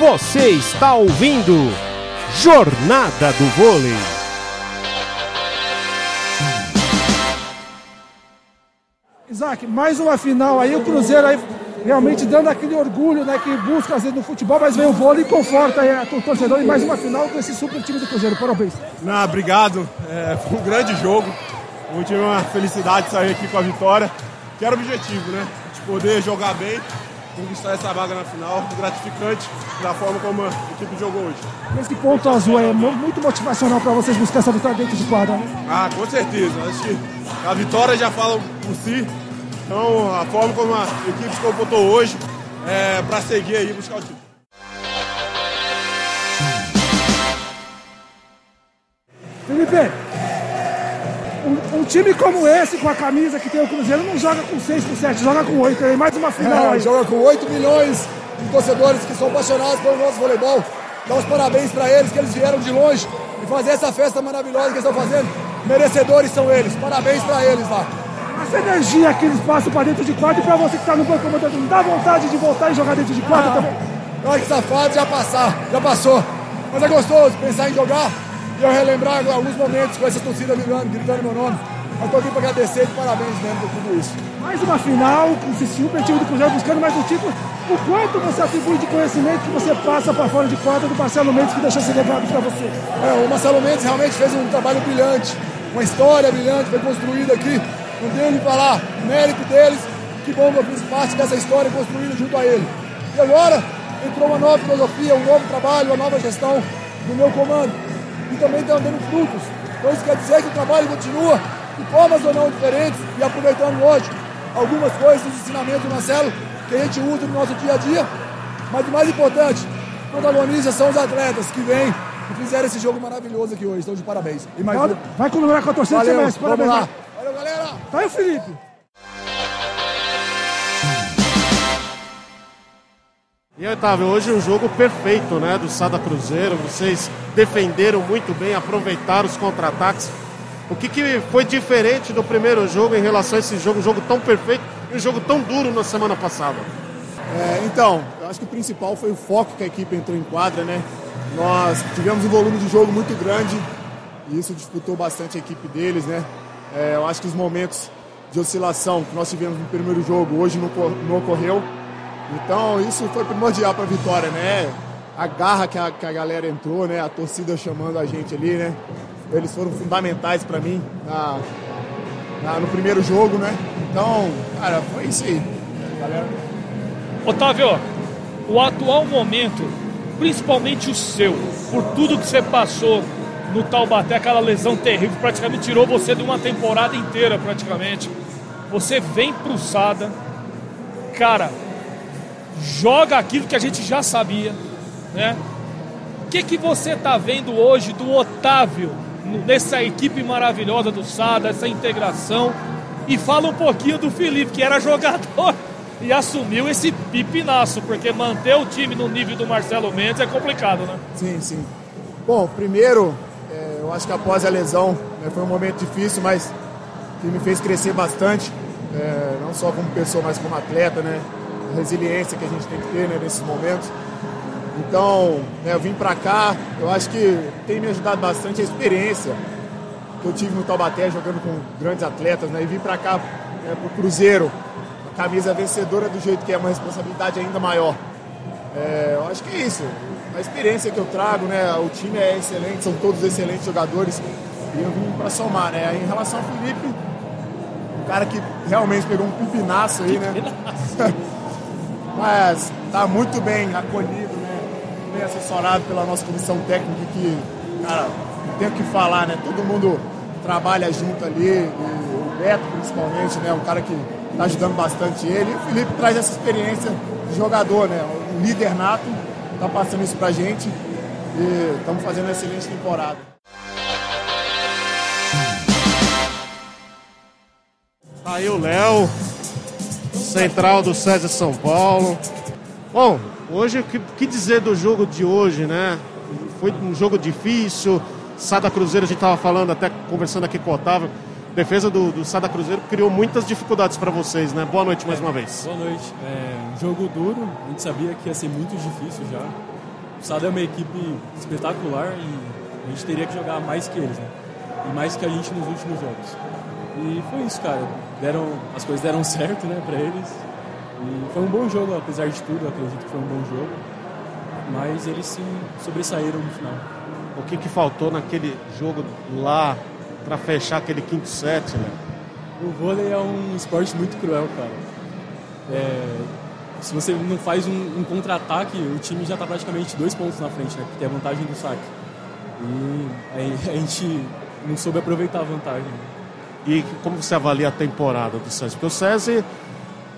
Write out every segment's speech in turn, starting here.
Você está ouvindo Jornada do Vôlei. Isaac, mais uma final aí, o Cruzeiro aí realmente dando aquele orgulho né, que busca fazer no futebol, mas vem o vôlei e conforta aí o torcedor e mais uma final com esse super time do Cruzeiro. Parabéns. Não, obrigado. É, foi um grande jogo. Eu tive uma felicidade de sair aqui com a vitória, que era o objetivo, né? De poder jogar bem, conquistar essa vaga na final, gratificante da forma como a equipe jogou hoje. Esse ponto azul é muito motivacional para vocês buscar essa vitória dentro de quadra, né? Ah, com certeza. Acho que a vitória já fala por si. Então, a forma como a equipe se comportou hoje é para seguir aí e buscar o título. Felipe, time como esse, com a camisa que tem o Cruzeiro, não joga com 6, com 7, joga com 8. Tem mais uma final é, aí. Joga com 8 milhões de torcedores que são apaixonados pelo nosso voleibol. Dá os parabéns para eles, que eles vieram de longe e fazer essa festa maravilhosa que eles estão fazendo. Merecedores são eles. Parabéns para eles lá essa energia que eles passam para dentro de quadro e para você que está no banco comandante, não dá vontade de voltar e jogar dentro de quadro ah, também? Olha que safado, já passar, já passou. Mas é gostoso pensar em jogar e eu relembrar alguns momentos com essa torcida vibrando, gritando meu nome. Eu estou aqui para agradecer e parabéns mesmo por tudo isso. Mais uma final, com esse super time do Cruzeiro buscando mais um título. O quanto você atribui de conhecimento que você passa para fora de quadra do Marcelo Mendes que deixou esse legado para você? É, o Marcelo Mendes realmente fez um trabalho brilhante, uma história brilhante, foi construída aqui não tenho que falar, mérito deles, que bom que eu fiz parte dessa história construída junto a ele. E agora entrou uma nova filosofia, um novo trabalho, uma nova gestão no meu comando. E também está dando frutos. Então isso quer dizer que o trabalho continua de formas ou não diferentes e aproveitando hoje algumas coisas dos ensinamentos do Marcelo que a gente usa no nosso dia a dia. Mas o mais importante, protagonistas são os atletas que vêm e fizeram esse jogo maravilhoso aqui hoje. Então, de parabéns. E mais vai, vai comemorar com a torcida Valeu, Parabéns. Vamos lá. Valeu, galera! Tá aí o Felipe! E Otávio, hoje um jogo perfeito, né, do Sada Cruzeiro. Vocês defenderam muito bem, aproveitaram os contra-ataques. O que, que foi diferente do primeiro jogo em relação a esse jogo, um jogo tão perfeito e um jogo tão duro na semana passada? É, então, eu acho que o principal foi o foco que a equipe entrou em quadra, né? Nós tivemos um volume de jogo muito grande e isso disputou bastante a equipe deles, né? É, eu acho que os momentos de oscilação que nós tivemos no primeiro jogo hoje não, não ocorreu. Então isso foi primordial para a vitória, né? A garra que a, que a galera entrou, né? A torcida chamando a gente ali, né? Eles foram fundamentais para mim na, na, no primeiro jogo, né? Então, cara, foi isso aí. Galera. Otávio, o atual momento, principalmente o seu, por tudo que você passou no Taubaté, aquela lesão terrível, praticamente tirou você de uma temporada inteira, praticamente. Você vem pro Sada, cara, joga aquilo que a gente já sabia, né? O que, que você tá vendo hoje do Otávio nessa equipe maravilhosa do Sada, essa integração? E fala um pouquinho do Felipe, que era jogador e assumiu esse pipinaço, porque manter o time no nível do Marcelo Mendes é complicado, né? Sim, sim. Bom, primeiro, eu acho que após a lesão né, foi um momento difícil, mas que me fez crescer bastante, é, não só como pessoa, mas como atleta, né? A resiliência que a gente tem que ter né, nesses momentos. Então, né, eu vim para cá, eu acho que tem me ajudado bastante a experiência que eu tive no Taubaté jogando com grandes atletas, né? E vim para cá, né, pro Cruzeiro, a camisa vencedora do jeito que é, uma responsabilidade ainda maior. É, eu acho que é isso a experiência que eu trago, né? O time é excelente, são todos excelentes jogadores e eu vim para somar, né? Em relação ao Felipe, um cara que realmente pegou um pipinaço aí, né? Mas tá muito bem acolhido? Bem assessorado pela nossa comissão técnica que, cara, não tem o que falar, né? Todo mundo trabalha junto ali, o Beto principalmente, né? Um cara que tá ajudando bastante ele. E o Felipe traz essa experiência de jogador, né? Um líder nato tá passando isso pra gente e estamos fazendo uma excelente temporada. Aí o Léo, central do César São Paulo. Bom, hoje, o que, que, dizer do jogo de hoje, né? Foi um jogo difícil. Sada Cruzeiro, a gente estava falando, até conversando aqui com o Otávio. Defesa do, do Sada Cruzeiro criou muitas dificuldades para vocês, né? Boa noite mais uma vez. Boa noite. É, um jogo duro, a gente sabia que ia ser muito difícil já. o Sada é uma equipe espetacular e a gente teria que jogar mais que eles, né? E mais que a gente nos últimos jogos. E foi isso, cara. Deram, as coisas deram certo, né, pra eles. E foi um bom jogo, apesar de tudo, acredito que foi um bom jogo. Mas eles sim sobressaíram no final. O que, que faltou naquele jogo lá para fechar aquele quinto set, né? O vôlei é um esporte muito cruel, cara. É, se você não faz um, um contra-ataque, o time já está praticamente dois pontos na frente, né? Porque tem a vantagem do saque. E aí a gente não soube aproveitar a vantagem. E como você avalia a temporada do SESI? Porque o SESI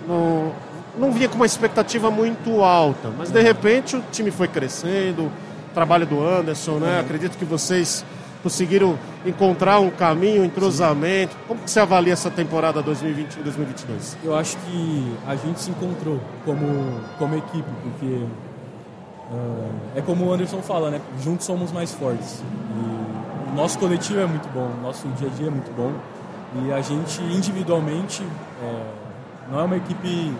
não, não vinha com uma expectativa muito alta, mas de repente o time foi crescendo, trabalho do Anderson, né? Uhum. Acredito que vocês conseguiram encontrar um caminho, um entrosamento. Como que você avalia essa temporada 2021-2022? Eu acho que a gente se encontrou como, como equipe, porque uh, é como o Anderson fala, né? Juntos somos mais fortes. E o nosso coletivo é muito bom, o nosso dia a dia é muito bom. E a gente individualmente é, não é uma equipe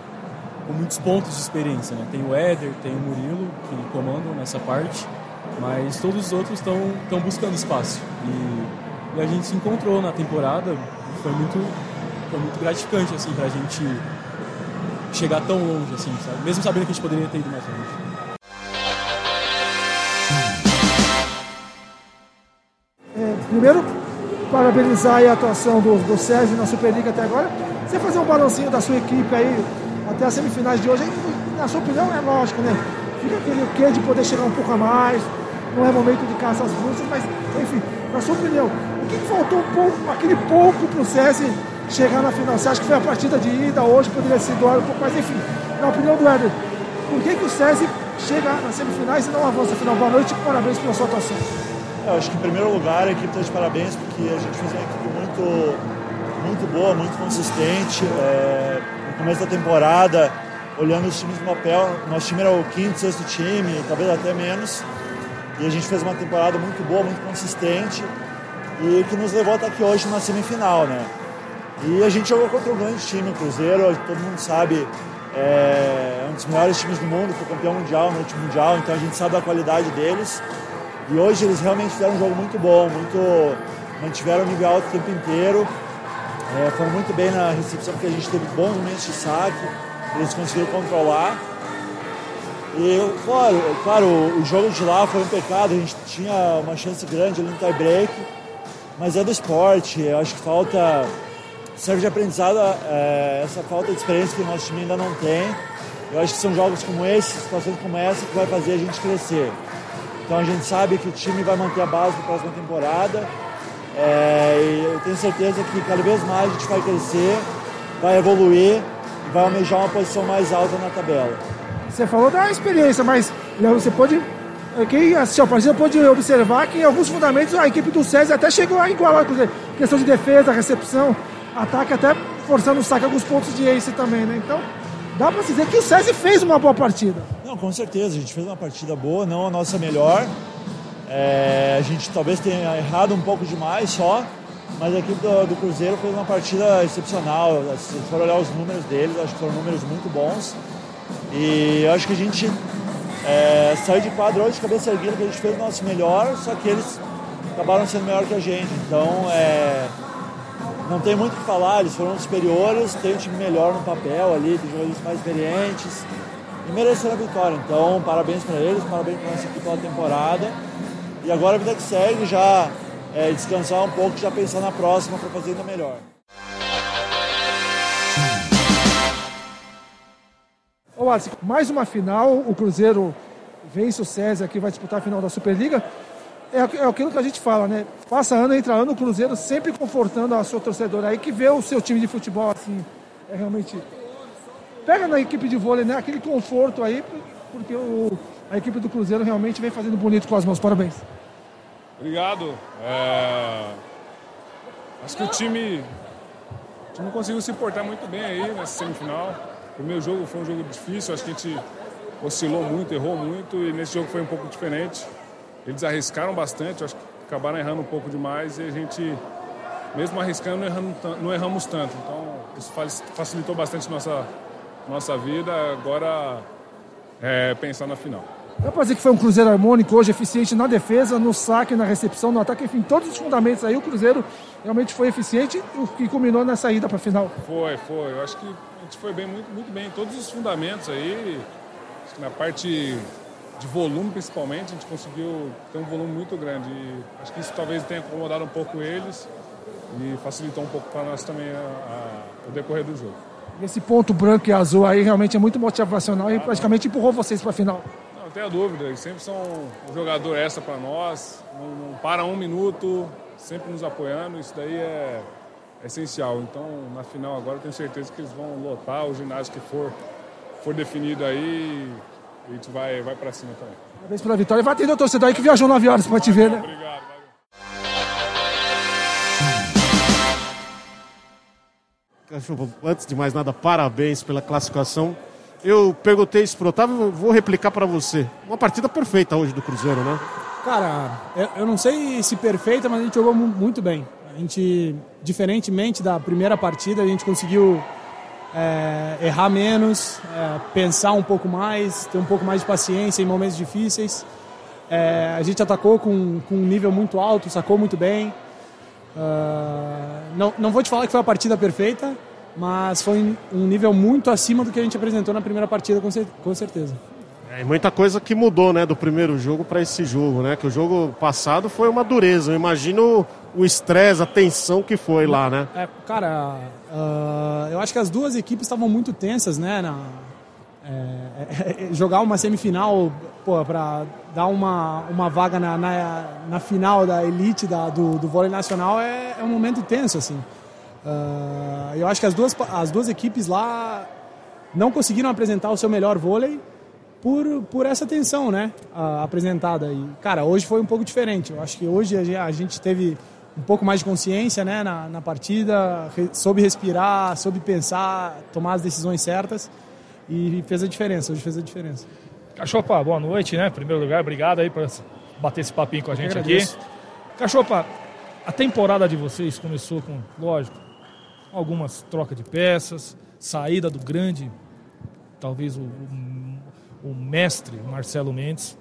com muitos pontos de experiência, né? Tem o Éder, tem o Murilo que comandam nessa parte mas todos os outros estão buscando espaço. E, e, a gente se encontrou na temporada, foi muito, foi muito gratificante assim, para a gente chegar tão longe, assim, sabe? mesmo sabendo que a gente poderia ter ido mais longe. É, primeiro, parabenizar a atuação do, do César na Superliga até agora. Você fazer um balancinho da sua equipe aí até as semifinais de hoje, na sua opinião, é lógico, né? Fica aquele quê de poder chegar um pouco a mais, não é momento de caça às bruxas, mas, enfim, na sua opinião, o que, faltou um pouco, aquele pouco para o SESI chegar na final? Você acha que foi a partida de ida, hoje poderia ser doado um pouco mais, enfim, na opinião do Éder, por que, que o SESI chega nas semifinais e não avança a final? Boa noite e parabéns pela sua atuação. Eu acho que, em primeiro lugar, a equipe está de parabéns, porque a gente fez uma equipe muito, muito boa, muito consistente. É, no começo da temporada, olhando os times no papel, nosso time era o quinto, sexto time, talvez até menos. E a gente fez uma temporada muito boa, muito consistente e que nos levou até aqui hoje na semifinal, né? E a gente jogou contra um grande time, o Cruzeiro, todo mundo sabe, é um dos melhores times do mundo, foi campeão mundial no último mundial, então a gente sabe da qualidade deles. E hoje eles realmente fizeram um jogo muito bom, muito mantiveram o nível alto o tempo inteiro. É, foram muito bem na recepção, porque a gente teve bons momentos de saque, eles conseguiram controlar. E, claro, claro, o jogo de lá foi um pecado, a gente tinha uma chance grande ali no tie-break, mas é do esporte, eu acho que falta, serve de aprendizado é, essa falta de experiência que o nosso time ainda não tem. Eu acho que são jogos como esse, situações como essa, que vai fazer a gente crescer. Então a gente sabe que o time vai manter a base para a próxima temporada. É, e eu tenho certeza que cada vez mais a gente vai crescer, vai evoluir e vai almejar uma posição mais alta na tabela. Você falou da experiência, mas você pode. Quem assistiu a partida pode observar que em alguns fundamentos a equipe do César até chegou a igualar, questão de defesa, recepção, ataque, até forçando o saque alguns pontos de ace também, né? Então, dá para dizer que o César fez uma boa partida. Não, com certeza, a gente fez uma partida boa, não a nossa melhor. É, a gente talvez tenha errado um pouco demais só, mas a equipe do, do Cruzeiro fez uma partida excepcional. Se for olhar os números deles, acho que foram números muito bons. E acho que a gente é, saiu de quadro hoje de cabeça erguida, que a gente fez o nosso melhor, só que eles acabaram sendo melhor que a gente. Então, é, não tem muito o que falar, eles foram superiores, tem um time melhor no papel ali, tem jogadores mais experientes e mereceram a vitória. Então, parabéns para eles, parabéns para nossa equipe pela temporada. E agora a vida que segue, já é, descansar um pouco, já pensar na próxima para fazer ainda melhor. Ô Alisson, mais uma final, o Cruzeiro vence o César que vai disputar a final da Superliga. É, é aquilo que a gente fala, né? Passa ano, entra ano, o Cruzeiro sempre confortando a sua torcedora aí que vê o seu time de futebol assim, é realmente. Pega na equipe de vôlei, né? Aquele conforto aí, porque o, a equipe do Cruzeiro realmente vem fazendo bonito com as mãos. Parabéns. Obrigado. É... Acho que o time, o time conseguiu se portar muito bem aí nessa semifinal. O meu jogo foi um jogo difícil, acho que a gente oscilou muito, errou muito e nesse jogo foi um pouco diferente. Eles arriscaram bastante, acho que acabaram errando um pouco demais e a gente, mesmo arriscando, não erramos, não erramos tanto. Então isso facilitou bastante nossa, nossa vida. Agora é pensar na final. Dá pra dizer que foi um Cruzeiro harmônico hoje, eficiente na defesa, no saque, na recepção, no ataque, enfim, todos os fundamentos aí, o Cruzeiro realmente foi eficiente, o que culminou ida para a final. Foi, foi. Eu acho que a gente foi bem, muito, muito bem em todos os fundamentos aí. Acho que na parte de volume, principalmente, a gente conseguiu ter um volume muito grande. E acho que isso talvez tenha incomodado um pouco eles e facilitou um pouco para nós também a, a, o decorrer do jogo. Esse ponto branco e azul aí realmente é muito motivacional e praticamente empurrou vocês para a final. Não, não tenha dúvida, eles sempre são um jogador extra para nós, não, não para um minuto, sempre nos apoiando, isso daí é, é essencial. Então, na final agora, tenho certeza que eles vão lotar o ginásio que for, for definido aí e a gente vai, vai para cima também. Parabéns pela vitória. Vai atender o torcedor aí que viajou 9 horas para te ver, né? Obrigado. Antes de mais nada, parabéns pela classificação. Eu perguntei isso pro Otávio, vou replicar para você. Uma partida perfeita hoje do Cruzeiro, né? Cara, eu não sei se perfeita, mas a gente jogou muito bem. A gente, diferentemente da primeira partida, a gente conseguiu é, errar menos, é, pensar um pouco mais, ter um pouco mais de paciência em momentos difíceis. É, a gente atacou com, com um nível muito alto, sacou muito bem. Uh, não, não vou te falar que foi a partida perfeita, mas foi um nível muito acima do que a gente apresentou na primeira partida, com, cer com certeza. É, muita coisa que mudou, né, do primeiro jogo para esse jogo, né? Que o jogo passado foi uma dureza. Eu imagino o estresse, a tensão que foi lá, né? É, cara, uh, eu acho que as duas equipes estavam muito tensas, né? Na, é, é, jogar uma semifinal para dar uma, uma vaga na, na, na, final da elite da, do, do vôlei nacional é, é um momento tenso, assim. Uh, eu acho que as duas, as duas equipes lá não conseguiram apresentar o seu melhor vôlei por, por essa tensão, né, uh, apresentada. E, cara, hoje foi um pouco diferente. Eu acho que hoje a gente teve um pouco mais de consciência, né, na, na partida, soube respirar, soube pensar, tomar as decisões certas e fez a diferença. Hoje fez a diferença. Cachopa, boa noite, né? Em primeiro lugar, obrigado aí por bater esse papinho com a gente aqui. Cachopa, a temporada de vocês começou com, lógico, algumas trocas de peças, saída do grande, talvez o, o, o mestre Marcelo Mendes,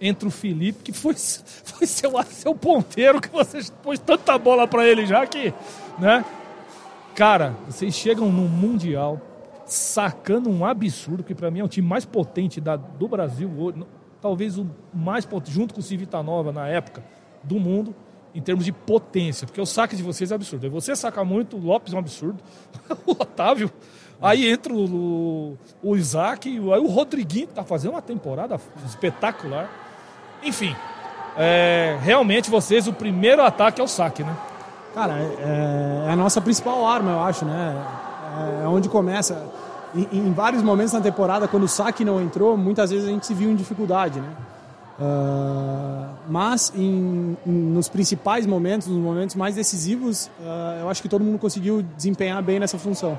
entre o Felipe, que foi, foi seu, seu ponteiro, que você pôs tanta bola para ele já que, né? Cara, vocês chegam no Mundial sacando um absurdo, que para mim é o time mais potente da, do Brasil, talvez o mais potente, junto com o Civitanova na época, do mundo em termos de potência, porque o saque de vocês é absurdo. Você saca muito, o Lopes é um absurdo, o Otávio, aí entra o, o Isaac, aí o Rodriguinho tá fazendo uma temporada espetacular. Enfim, é, realmente vocês, o primeiro ataque é o saque, né? Cara, é, é a nossa principal arma, eu acho, né? É onde começa. Em, em, vários momentos na temporada, quando o saque não entrou, muitas vezes a gente se viu em dificuldade, né? Uh, mas em, em, nos principais momentos, nos momentos mais decisivos, uh, eu acho que todo mundo conseguiu desempenhar bem nessa função.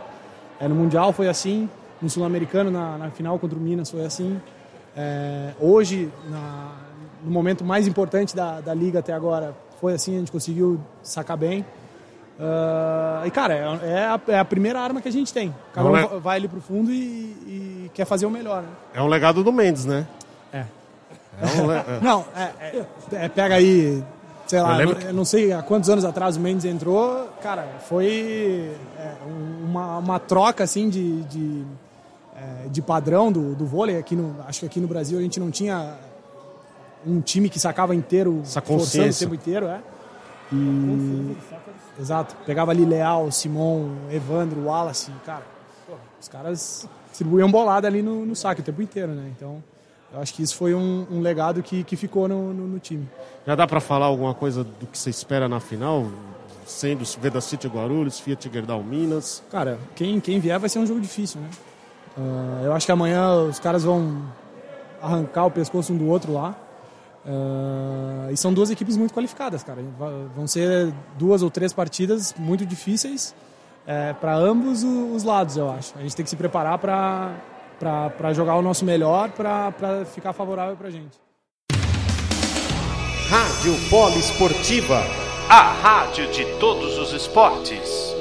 É, no Mundial foi assim, no Sul-Americano, na, na, final contra o Minas, foi assim. É, hoje, na, no momento mais importante da, da liga até agora, foi assim, a gente conseguiu sacar bem. Uh, e cara, é, é, a, é, a, primeira arma que a gente tem. Cada um vai ali pro fundo e, e, quer fazer o melhor. Né? É um legado do Mendes, né? É. É um, é. Não, é, é, pega aí, sei lá, eu, eu, não sei há quantos anos atrás o Mendes entrou, cara, foi uma, uma troca assim de, de, de padrão do, do vôlei. Aqui no, acho que aqui no Brasil a gente não tinha um time que sacava inteiro, Essa forçando o tempo inteiro, é. E, exato, pegava ali Leal, Simon, Evandro, Wallace, cara, os caras distribuíam bolada ali no, no saque o tempo inteiro, né? Então, eu acho que isso foi um, um legado que, que ficou no, no, no time. Já dá para falar alguma coisa do que você espera na final? Sendo Veda City Guarulhos, Fiat Gerdau Minas? Cara, quem, quem vier vai ser um jogo difícil, né? Uh, eu acho que amanhã os caras vão arrancar o pescoço um do outro lá. Uh, e são duas equipes muito qualificadas, cara. Vão ser duas ou três partidas muito difíceis é, para ambos os lados, eu acho. A gente tem que se preparar para para jogar o nosso melhor, para ficar favorável para a gente. Rádio Poliesportiva, a rádio de todos os esportes.